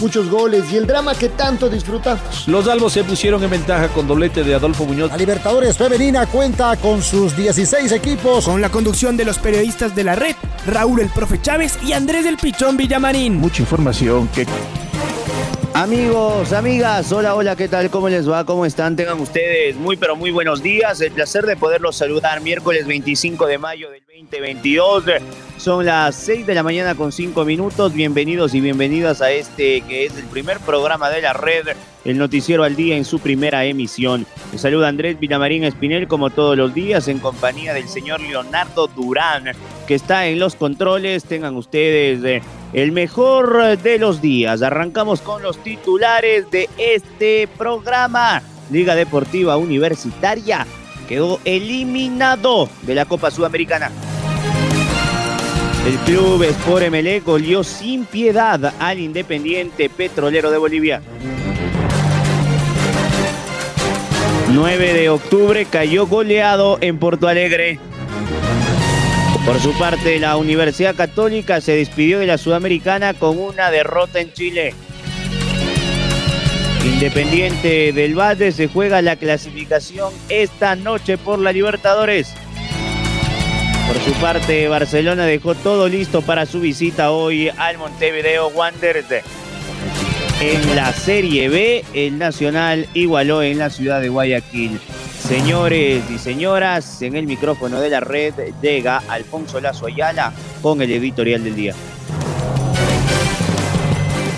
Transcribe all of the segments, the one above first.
muchos goles y el drama que tanto disfrutamos. Los albos se pusieron en ventaja con doblete de Adolfo Muñoz. La Libertadores Femenina cuenta con sus 16 equipos. Con la conducción de los periodistas de la red, Raúl el Profe Chávez y Andrés del Pichón Villamarín. Mucha información que Amigos, amigas, hola, hola, ¿qué tal? ¿Cómo les va? ¿Cómo están? Tengan ustedes muy, pero muy buenos días. El placer de poderlos saludar miércoles 25 de mayo del 2022. Son las 6 de la mañana con 5 minutos. Bienvenidos y bienvenidas a este que es el primer programa de la red, el Noticiero al Día en su primera emisión. Les saluda Andrés Villamarín Espinel como todos los días en compañía del señor Leonardo Durán, que está en los controles. Tengan ustedes... Eh, el mejor de los días. Arrancamos con los titulares de este programa. Liga Deportiva Universitaria quedó eliminado de la Copa Sudamericana. El club Sport MLE goleó sin piedad al Independiente Petrolero de Bolivia. 9 de octubre cayó goleado en Porto Alegre. Por su parte, la Universidad Católica se despidió de la Sudamericana con una derrota en Chile. Independiente del Valle se juega la clasificación esta noche por la Libertadores. Por su parte, Barcelona dejó todo listo para su visita hoy al Montevideo Wanderers. En la Serie B, el Nacional igualó en la ciudad de Guayaquil. Señores y señoras, en el micrófono de la red llega Alfonso Lazo Ayala con el editorial del día.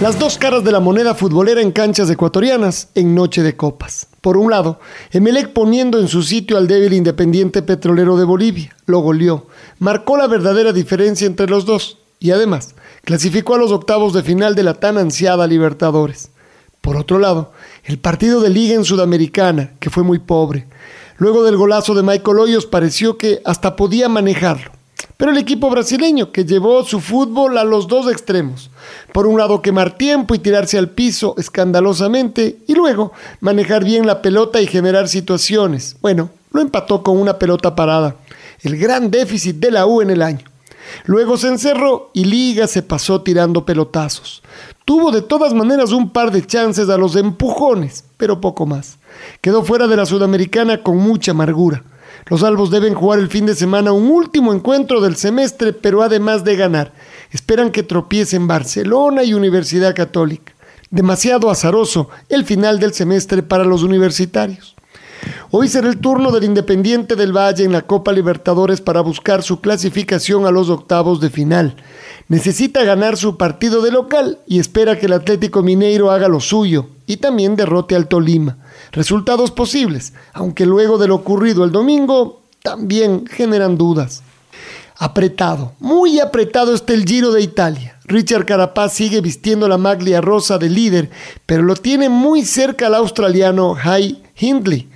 Las dos caras de la moneda futbolera en canchas ecuatorianas en Noche de Copas. Por un lado, Emelec poniendo en su sitio al débil Independiente Petrolero de Bolivia, lo goleó, marcó la verdadera diferencia entre los dos y además clasificó a los octavos de final de la tan ansiada Libertadores. Por otro lado, el partido de liga en Sudamericana, que fue muy pobre. Luego del golazo de Michael Hoyos pareció que hasta podía manejarlo. Pero el equipo brasileño, que llevó su fútbol a los dos extremos. Por un lado quemar tiempo y tirarse al piso escandalosamente, y luego manejar bien la pelota y generar situaciones. Bueno, lo empató con una pelota parada. El gran déficit de la U en el año. Luego se encerró y Liga se pasó tirando pelotazos. Tuvo de todas maneras un par de chances a los empujones, pero poco más. Quedó fuera de la Sudamericana con mucha amargura. Los albos deben jugar el fin de semana un último encuentro del semestre, pero además de ganar, esperan que tropiecen Barcelona y Universidad Católica. Demasiado azaroso el final del semestre para los universitarios. Hoy será el turno del Independiente del Valle en la Copa Libertadores para buscar su clasificación a los octavos de final. Necesita ganar su partido de local y espera que el Atlético Mineiro haga lo suyo y también derrote al Tolima. Resultados posibles, aunque luego de lo ocurrido el domingo también generan dudas. Apretado, muy apretado está el Giro de Italia. Richard Carapaz sigue vistiendo la maglia rosa de líder, pero lo tiene muy cerca al australiano High Hindley.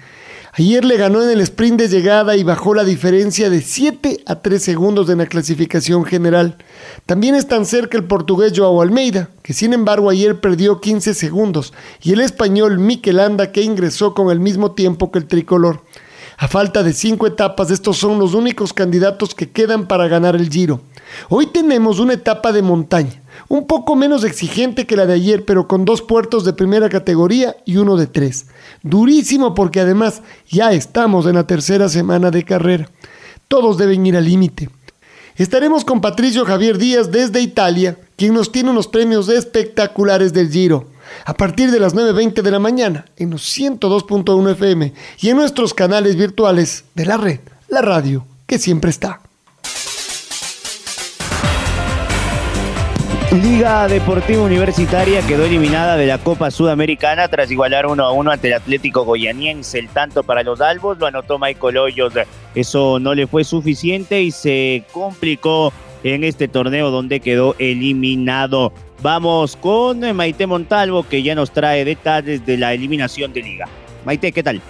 Ayer le ganó en el sprint de llegada y bajó la diferencia de 7 a 3 segundos en la clasificación general. También es tan cerca el portugués Joao Almeida, que sin embargo ayer perdió 15 segundos, y el español Mikel Anda, que ingresó con el mismo tiempo que el tricolor. A falta de cinco etapas, estos son los únicos candidatos que quedan para ganar el Giro. Hoy tenemos una etapa de montaña un poco menos exigente que la de ayer, pero con dos puertos de primera categoría y uno de tres. Durísimo porque además ya estamos en la tercera semana de carrera. Todos deben ir al límite. Estaremos con Patricio Javier Díaz desde Italia, quien nos tiene unos premios espectaculares del Giro. A partir de las 9.20 de la mañana, en los 102.1 FM y en nuestros canales virtuales de la red, la radio que siempre está. Liga Deportiva Universitaria quedó eliminada de la Copa Sudamericana tras igualar 1 a 1 ante el Atlético Goyaniense. El tanto para los albos lo anotó Michael Hoyos. Eso no le fue suficiente y se complicó en este torneo donde quedó eliminado. Vamos con Maite Montalvo que ya nos trae detalles de la eliminación de Liga. Maite, ¿qué tal?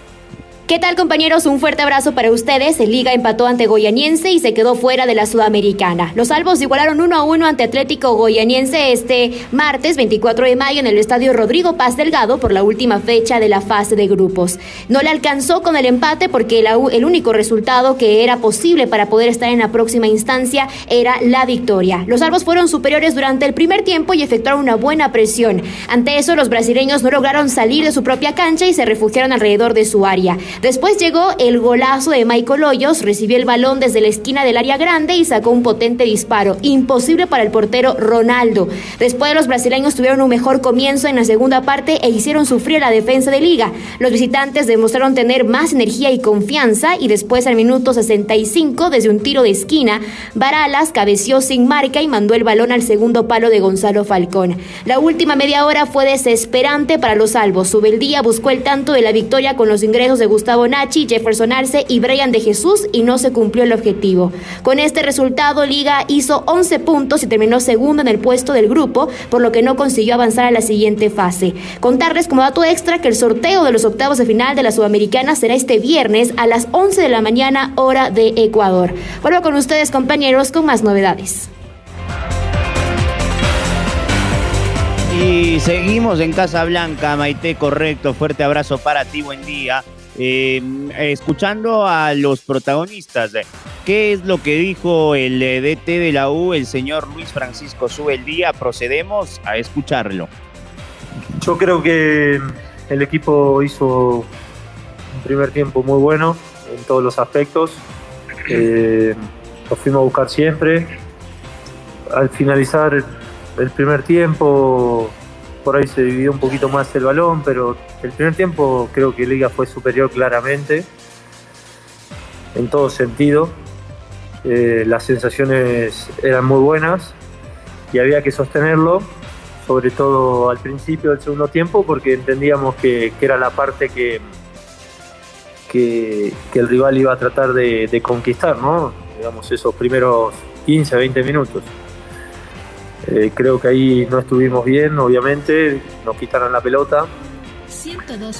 ¿Qué tal compañeros? Un fuerte abrazo para ustedes. El Liga empató ante Goyaniense y se quedó fuera de la Sudamericana. Los Albos igualaron 1 a 1 ante Atlético Goyaniense este martes 24 de mayo en el estadio Rodrigo Paz Delgado por la última fecha de la fase de grupos. No le alcanzó con el empate porque el único resultado que era posible para poder estar en la próxima instancia era la victoria. Los Albos fueron superiores durante el primer tiempo y efectuaron una buena presión. Ante eso, los brasileños no lograron salir de su propia cancha y se refugiaron alrededor de su área. Después llegó el golazo de Michael Hoyos, recibió el balón desde la esquina del área grande y sacó un potente disparo, imposible para el portero Ronaldo. Después los brasileños tuvieron un mejor comienzo en la segunda parte e hicieron sufrir la defensa de liga. Los visitantes demostraron tener más energía y confianza y después al minuto 65 desde un tiro de esquina, Baralas cabeció sin marca y mandó el balón al segundo palo de Gonzalo Falcón. La última media hora fue desesperante para los salvos. Subeldía buscó el tanto de la victoria con los ingresos de Gustavo Gustavo Nachi, Jefferson Arce y Brian de Jesús y no se cumplió el objetivo. Con este resultado, Liga hizo 11 puntos y terminó segundo en el puesto del grupo, por lo que no consiguió avanzar a la siguiente fase. Contarles como dato extra que el sorteo de los octavos de final de la Sudamericana será este viernes a las 11 de la mañana, hora de Ecuador. Vuelvo con ustedes, compañeros, con más novedades. Y seguimos en Casa Blanca, Maite, correcto. Fuerte abrazo para ti, buen día. Escuchando a los protagonistas, ¿qué es lo que dijo el DT de la U, el señor Luis Francisco Día? Procedemos a escucharlo. Yo creo que el equipo hizo un primer tiempo muy bueno en todos los aspectos. Eh, lo fuimos a buscar siempre. Al finalizar el primer tiempo por ahí se dividió un poquito más el balón, pero el primer tiempo creo que Liga fue superior claramente, en todo sentido. Eh, las sensaciones eran muy buenas y había que sostenerlo, sobre todo al principio del segundo tiempo, porque entendíamos que, era la parte que, que, el rival iba a tratar de, de conquistar, ¿no? digamos, esos primeros 15, 20 minutos. Eh, creo que ahí no estuvimos bien, obviamente, nos quitaron la pelota.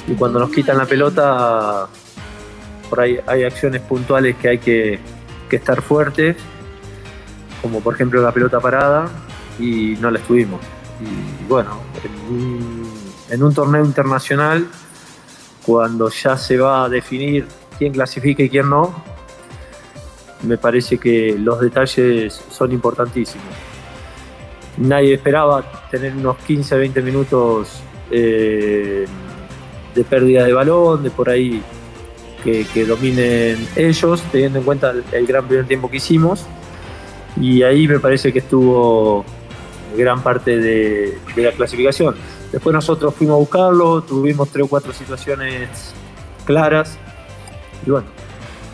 Y cuando nos quitan la pelota, por ahí hay acciones puntuales que hay que, estar fuertes, como por ejemplo la pelota parada, y no la estuvimos. Y bueno, en un, torneo internacional, cuando ya se va a definir quién clasifica y quién no, me parece que los detalles son importantísimos nadie esperaba tener unos 15, 20 minutos eh, de pérdida de balón, de por ahí que, dominen ellos, teniendo en cuenta el, gran primer tiempo que hicimos. Y ahí me parece que estuvo gran parte de, la clasificación. Después nosotros fuimos a buscarlo, tuvimos tres o cuatro situaciones claras. Y bueno,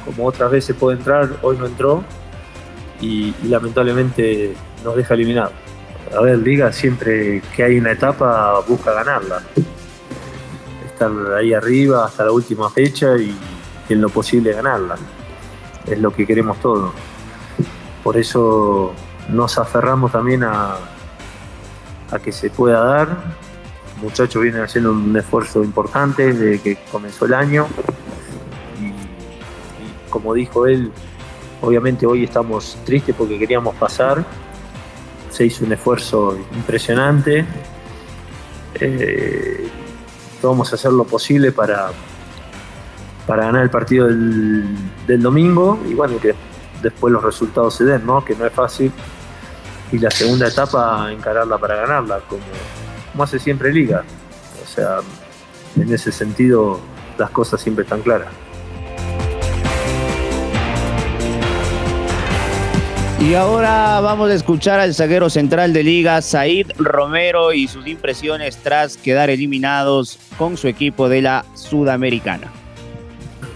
como otras veces puede entrar, hoy no entró y, y lamentablemente nos deja eliminados a ver, Liga siempre que hay una etapa busca ganarla. Estar ahí arriba hasta la última fecha y, en lo posible ganarla. Es lo que queremos todos. Por eso nos aferramos también a, a que se pueda dar. muchachos vienen haciendo un esfuerzo importante desde que comenzó el año. y como dijo él, obviamente hoy estamos tristes porque queríamos pasar se hizo un esfuerzo impresionante. Eh, vamos a hacer lo posible para, para ganar el partido del, domingo y bueno, que después los resultados se den, ¿no? que no es fácil. Y la segunda etapa, encararla para ganarla, como, como hace siempre Liga. O sea, en ese sentido, las cosas siempre están claras. Y ahora vamos a escuchar al zaguero central de Liga, Said Romero, y sus impresiones tras quedar eliminados con su equipo de la Sudamericana.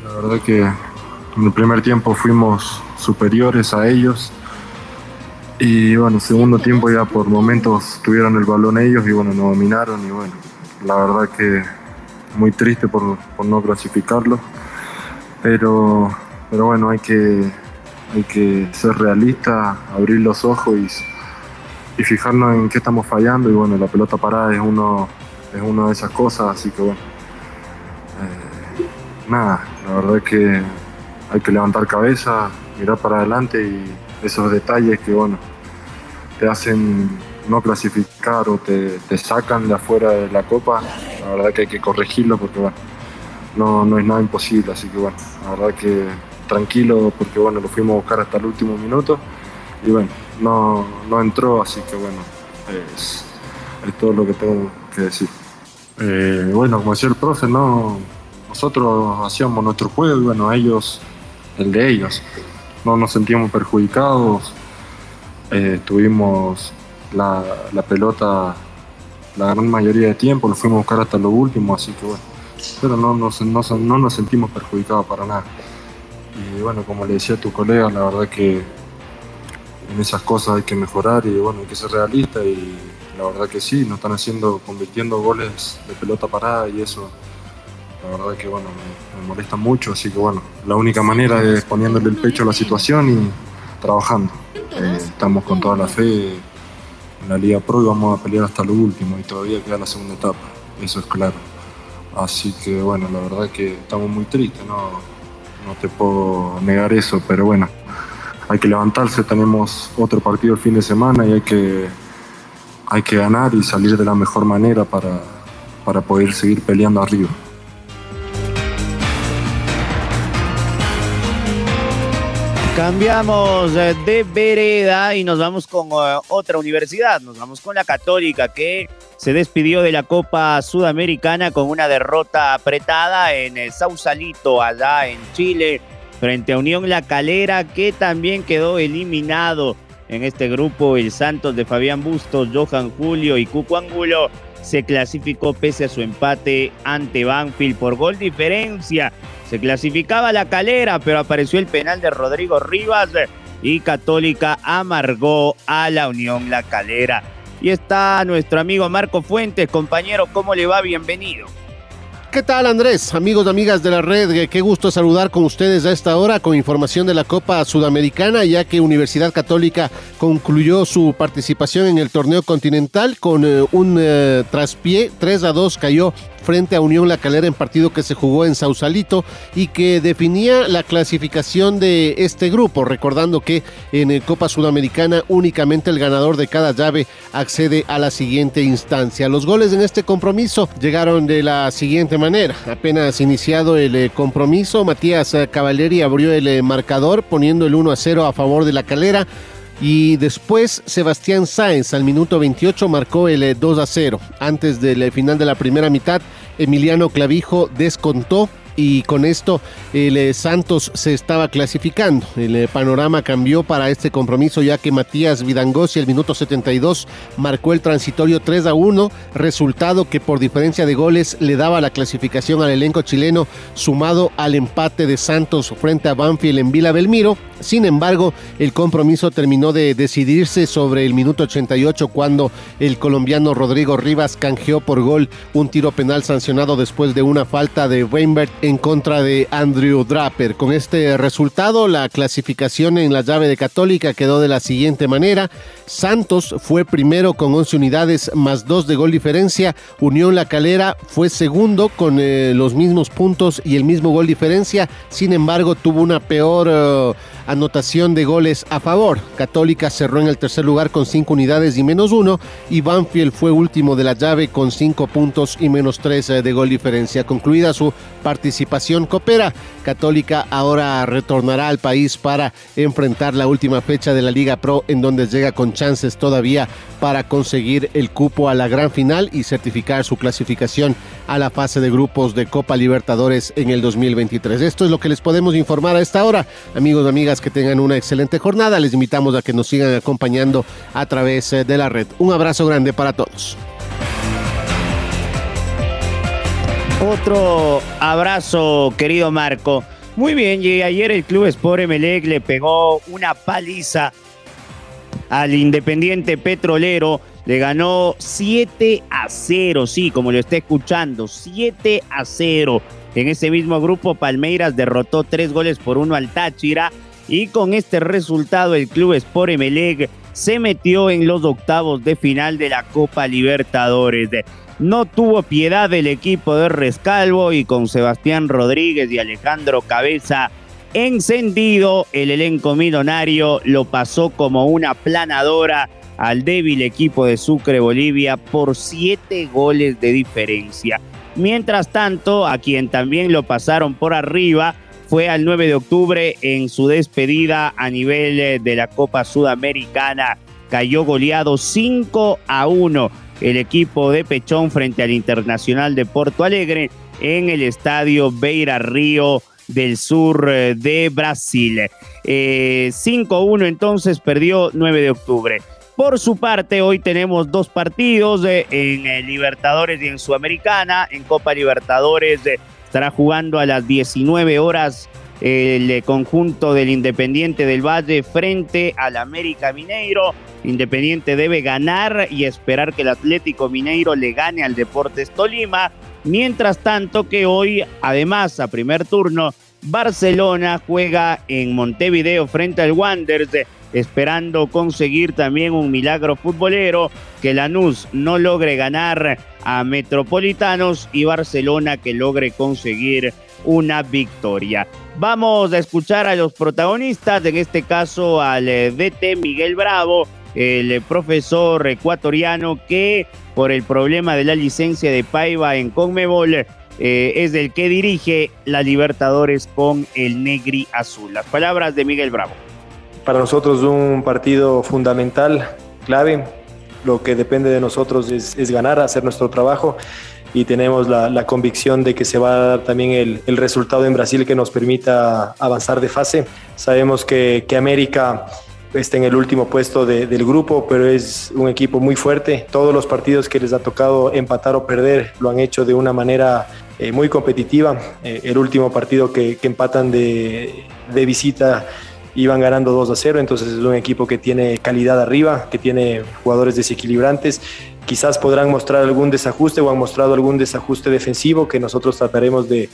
La verdad que en el primer tiempo fuimos superiores a ellos. Y bueno, segundo tiempo ya por momentos tuvieron el balón ellos y bueno, nos dominaron y bueno, la verdad que muy triste por, por no clasificarlo. Pero, pero bueno, hay que, hay que ser realista, abrir los ojos y, fijarnos en qué estamos fallando. Y bueno, la pelota parada es uno, es una de esas cosas, así que bueno, eh, nada, la verdad que hay que levantar cabeza, mirar para adelante y esos detalles que, bueno, te hacen no clasificar o te, sacan de afuera de la copa, la verdad que hay que corregirlo porque, bueno, no, no es nada imposible, así que, bueno, la verdad que tranquilo porque, bueno, lo fuimos a buscar hasta el último minuto y, bueno, no, no entró, así que, bueno, es, todo lo que tengo que decir. Eh, bueno, como decía el profe, no, nosotros hacíamos nuestro juego y bueno, ellos el de ellos. No nos sentíamos perjudicados, eh, tuvimos la, pelota la gran mayoría de tiempo, lo fuimos a buscar hasta lo último, así que bueno, pero no, no, no nos sentimos perjudicados para nada. Y bueno, como le decía a tu colega, la verdad que en esas cosas hay que mejorar y bueno, hay que ser realista y la verdad que sí, nos están haciendo, convirtiendo goles de pelota parada y eso la verdad que bueno, me, molesta mucho, así que bueno, la única manera es poniéndole el pecho a la situación y trabajando. Eh, estamos con toda la fe en la Liga Pro y vamos a pelear hasta lo último y todavía queda la segunda etapa, eso es claro. Así que bueno, la verdad que estamos muy tristes, no, no te puedo negar eso, pero bueno, hay que levantarse, tenemos otro partido el fin de semana y hay que, hay que ganar y salir de la mejor manera para, para poder seguir peleando arriba. Cambiamos eh, de vereda y nos vamos con eh, otra universidad. Nos vamos con la Católica que se despidió de la Copa Sudamericana con una derrota apretada en el Sausalito, allá en Chile, frente a Unión La Calera, que también quedó eliminado en este grupo. El Santos de Fabián Bustos, Johan Julio y Cuco Angulo se clasificó pese a su empate ante Banfield por gol diferencia se clasificaba la calera, pero apareció el penal de Rodrigo Rivas y Católica amargó a la Unión La Calera. Y está nuestro amigo Marco Fuentes, compañero, ¿cómo le va? Bienvenido. ¿Qué tal Andrés? Amigos amigas de la red, qué gusto saludar con ustedes a esta hora con información de la Copa Sudamericana, ya que Universidad Católica concluyó su participación en el torneo continental con eh, un eh, traspié, 3 a 2 cayó frente a Unión La Calera en partido que se jugó en Sausalito y que definía la clasificación de este grupo, recordando que en Copa Sudamericana únicamente el ganador de cada llave accede a la siguiente instancia. Los goles en este compromiso llegaron de la siguiente manera. Apenas iniciado el eh, compromiso, Matías eh, Cavalleri abrió el eh, marcador poniendo el 1 a 0 a favor de La Calera. Y después Sebastián Sáenz al minuto 28 marcó el 2 eh, a 0. Antes del eh, final de la primera mitad, Emiliano Clavijo descontó y con esto el eh, Santos se estaba clasificando. El panorama cambió para este compromiso ya que Matías Vidangosi al minuto 72 marcó el transitorio 3 a 1, resultado que por diferencia de goles le daba la clasificación al elenco chileno sumado al empate de Santos frente a Banfield en Vila Belmiro. Sin embargo, el compromiso terminó de decidirse sobre el minuto 88 cuando el colombiano Rodrigo Rivas canjeó por gol un tiro penal sancionado después de una falta de Weinberg en contra de Andrew Draper. Con este resultado, la clasificación en la llave de Católica quedó de la siguiente manera. Santos fue primero con 11 unidades más 2 de gol diferencia. Unión La Calera fue segundo con eh, los mismos puntos y el mismo gol diferencia. Sin embargo, tuvo una peor... Eh, anotación de goles a favor. Católica cerró en el tercer lugar con cinco unidades y menos uno y Banfield fue último de la llave con cinco puntos y menos tres eh, de gol diferencia. Concluida su participación Coopera, Católica ahora retornará al país para enfrentar la última fecha de la Liga Pro en donde llega con chances todavía para conseguir el cupo a la gran final y certificar su clasificación a la fase de grupos de Copa Libertadores en el 2023. Esto es lo que les podemos informar a esta hora. Amigos y que tengan una excelente jornada. Les invitamos a que nos sigan acompañando a través eh, de la red. Un abrazo grande para todos. Otro abrazo, querido Marco. Muy bien, y ayer el Club Sport Emelec le pegó una paliza al Independiente Petrolero. Le ganó 7 a 0, sí, como lo está escuchando, 7 a 0. En ese mismo grupo, Palmeiras derrotó tres goles por uno al Táchira. Y con este resultado, el club Sport Emelec se metió en los octavos de final de la Copa Libertadores. No tuvo piedad el equipo de Rescalvo y con Sebastián Rodríguez y Alejandro Cabeza encendido, el elenco millonario lo pasó como una planadora al débil equipo de Sucre Bolivia por siete goles de diferencia. Mientras tanto, a quien también lo pasaron por arriba fue al 9 de octubre en su despedida a nivel eh, de la Copa Sudamericana. Cayó goleado 5 a 1 el equipo de Pechón frente al Internacional de Porto Alegre en el estadio Beira Río del sur eh, de Brasil. 5-1 eh, entonces perdió 9 de octubre. Por su parte, hoy tenemos dos partidos eh, en Libertadores y en Sudamericana. En Copa Libertadores estará jugando a las 19 horas el conjunto del Independiente del Valle frente al América Mineiro. Independiente debe ganar y esperar que el Atlético Mineiro le gane al Deportes Tolima. Mientras tanto que hoy, además, a primer turno, Barcelona juega en Montevideo frente al Wanderers, esperando conseguir también un milagro futbolero, que Lanús no logre ganar a Metropolitanos y Barcelona que logre conseguir una victoria. Vamos a escuchar a los protagonistas, en este caso al eh, DT Miguel Bravo, el profesor ecuatoriano que por el problema de la licencia de Paiva en Conmebol eh, es el que dirige la Libertadores con el Negri Azul. Las palabras de Miguel Bravo. Para nosotros un partido fundamental, clave. Lo que depende de nosotros es, ganar, hacer nuestro trabajo y tenemos la, convicción de que se va a dar también el, resultado en Brasil que nos permita avanzar de fase. Sabemos que América está en el último puesto del grupo, pero es un equipo muy fuerte. Todos los partidos que les ha tocado empatar o perder lo han hecho de una manera eh, muy competitiva. Eh, el último partido que, empatan de, de, visita iban ganando 2 a 0, entonces es un equipo que tiene calidad arriba, que tiene jugadores desequilibrantes. Quizás podrán mostrar algún desajuste o han mostrado algún desajuste defensivo que nosotros trataremos de,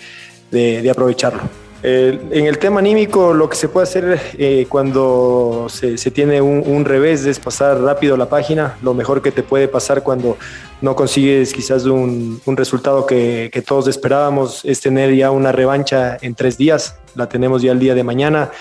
de aprovecharlo. Eh, en el tema anímico, lo que se puede hacer eh, cuando se, tiene un, revés es pasar rápido la página. Lo mejor que te puede pasar cuando no consigues quizás un, resultado que, que, todos esperábamos es tener ya una revancha en tres días. La tenemos ya el día de mañana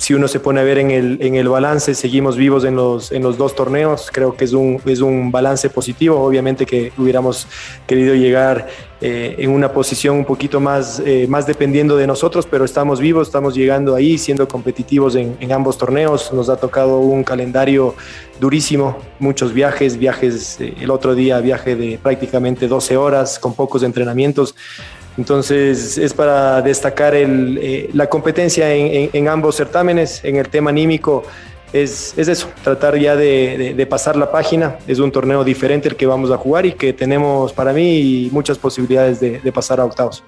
si uno se pone a ver en el, en el balance, seguimos vivos en los, en los dos torneos. Creo que es un, es un balance positivo. Obviamente que hubiéramos querido llegar eh, en una posición un poquito más, eh, más dependiendo de nosotros, pero estamos vivos, estamos llegando ahí, siendo competitivos en, en ambos torneos. Nos ha tocado un calendario durísimo, muchos viajes, viajes, eh, el otro día viaje de prácticamente 12 horas con pocos entrenamientos. Entonces es para destacar eh, la competencia en, ambos certámenes, en el tema anímico. Es, eso, tratar ya de, pasar la página. Es un torneo diferente el que vamos a jugar y que tenemos para mí muchas posibilidades de, de pasar a octavos.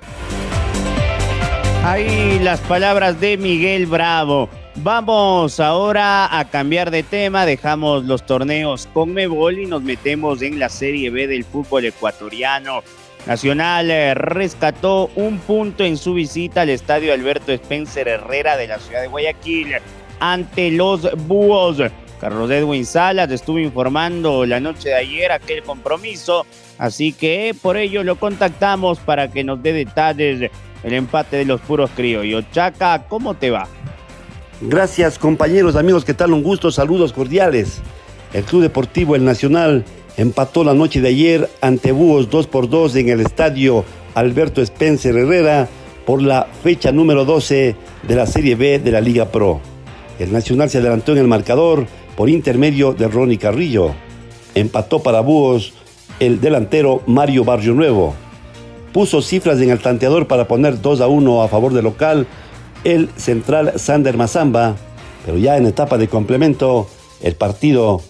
Ahí las palabras de Miguel Bravo. Vamos ahora a cambiar de tema, dejamos los torneos con Mebol y nos metemos en la Serie B del fútbol ecuatoriano. Nacional eh, rescató un punto en su visita al estadio Alberto Spencer Herrera de la ciudad de Guayaquil ante los Búhos. Carlos Edwin Salas estuvo informando la noche de ayer aquel compromiso, así que por ello lo contactamos para que nos dé detalles el empate de los puros criollos. Chaca, ¿cómo te va? Gracias compañeros, amigos, ¿qué tal? Un gusto, saludos cordiales. El Club Deportivo El Nacional empató la noche de ayer ante Búhos 2 por 2 en el estadio Alberto Spencer Herrera por la fecha número 12 de la Serie B de la Liga Pro. El Nacional se adelantó en el marcador por intermedio de Ronnie Carrillo. Empató para Búhos el delantero Mario Barrio Nuevo. Puso cifras en el tanteador para poner 2 a 1 a favor del local el central Sander Mazamba, pero ya en etapa de complemento el partido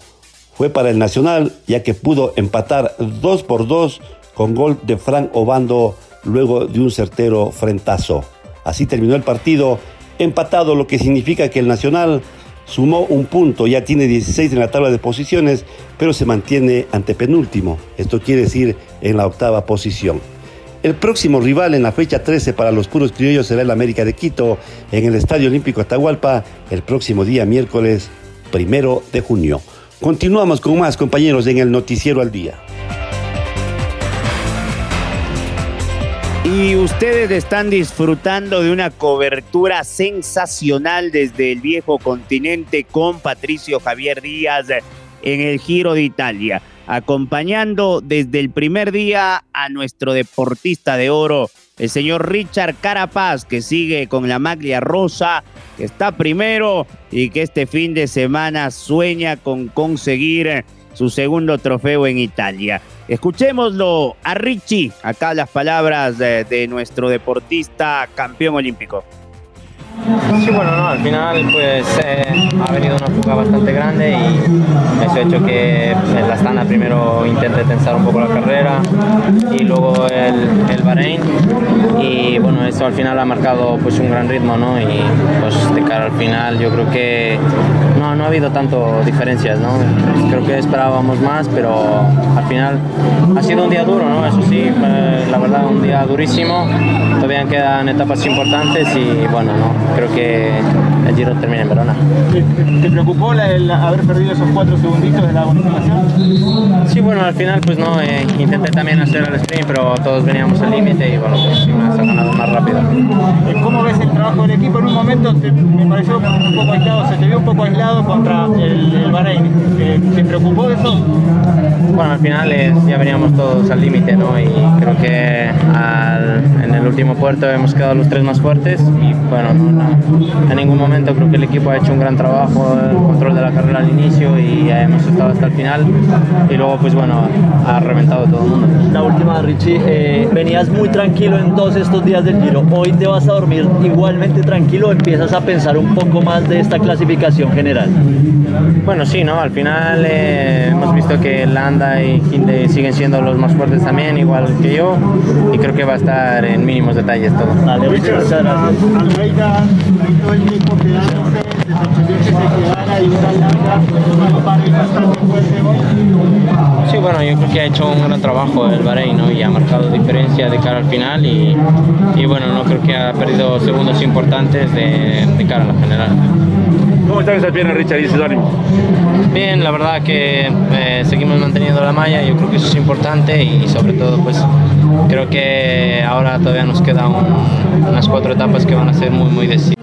fue para el Nacional, ya que pudo empatar 2 por 2 con gol de Frank Obando luego de un certero frentazo. Así terminó el partido empatado, lo que significa que el Nacional sumó un punto, ya tiene 16 en la tabla de posiciones, pero se mantiene ante penúltimo. Esto quiere decir en la octava posición. El próximo rival en la fecha 13 para los puros criollos será el América de Quito en el Estadio Olímpico Atahualpa el próximo día miércoles primero de junio. Continuamos con más compañeros en el Noticiero al Día. Y ustedes están disfrutando de una cobertura sensacional desde el viejo continente con Patricio Javier Díaz en el Giro de Italia, acompañando desde el primer día a nuestro deportista de oro, el señor Richard Carapaz, que sigue con la maglia rosa, que está primero y que este fin de semana sueña con conseguir su segundo trofeo en Italia. Escuchémoslo a Richie, acá las palabras de, de nuestro deportista campeón olímpico. Sí, bueno, no, al final pues eh, ha venido una fuga bastante grande y eso ha hecho que el Astana primero intente tensar un poco la carrera y luego el, el Bahrein y bueno, eso al final ha marcado pues un gran ritmo, ¿no? Y pues de cara al final yo creo que no, no ha habido tanto diferencias, ¿no? Creo que esperábamos más, pero al final ha sido un día duro, ¿no? Eso sí, la verdad un día durísimo, todavía quedan etapas importantes y bueno, ¿no? creo que el Giro termina en Verona. ¿Te, preocupó la, el haber perdido esos cuatro segunditos de la bonificación? Sí, bueno, al final pues no, eh, intenté también hacer el sprint, pero todos veníamos al límite y bueno, pues me has ganado más rápido. ¿Cómo ves el trabajo del equipo? En un momento te, me pareció un poco aislado, se te vio un poco aislado contra el, el Bahrein. ¿Te, ¿Te, preocupó eso? Bueno, al final eh, ya veníamos todos al límite, ¿no? Y creo que al, en el último puerto hemos quedado los tres más fuertes y bueno, no, no, en ningún momento creo que el equipo ha hecho un gran trabajo, el control de la carrera al inicio y hemos estado hasta el final y luego pues bueno, ha reventado todo el mundo. La última Richie, eh, venías muy tranquilo en todos estos días del Giro, hoy te vas a dormir igualmente tranquilo, empiezas a pensar un poco más de esta clasificación general. Bueno, sí, ¿no? Al final eh, hemos visto que Landa y Hinde siguen siendo los más fuertes también, igual que yo, y creo que va a estar en mínimos detalles todo. Dale, muchas gracias. Almeida, ahí todo el tiempo quedándose, se sorprendió que se quedara y una larga, un par bastante fuerte. Sí, bueno, yo creo que ha hecho un gran trabajo el Bahrein ¿no? y ha marcado diferencia de cara al final y, y bueno, no creo que ha perdido segundos importantes de, de cara a la general. ¿Cómo están esas piernas, Richard, y ánimo? Bien, la verdad que eh, seguimos manteniendo la malla, yo creo que eso es importante y sobre todo pues creo que ahora todavía nos quedan un, unas cuatro etapas que van a ser muy muy decisivas.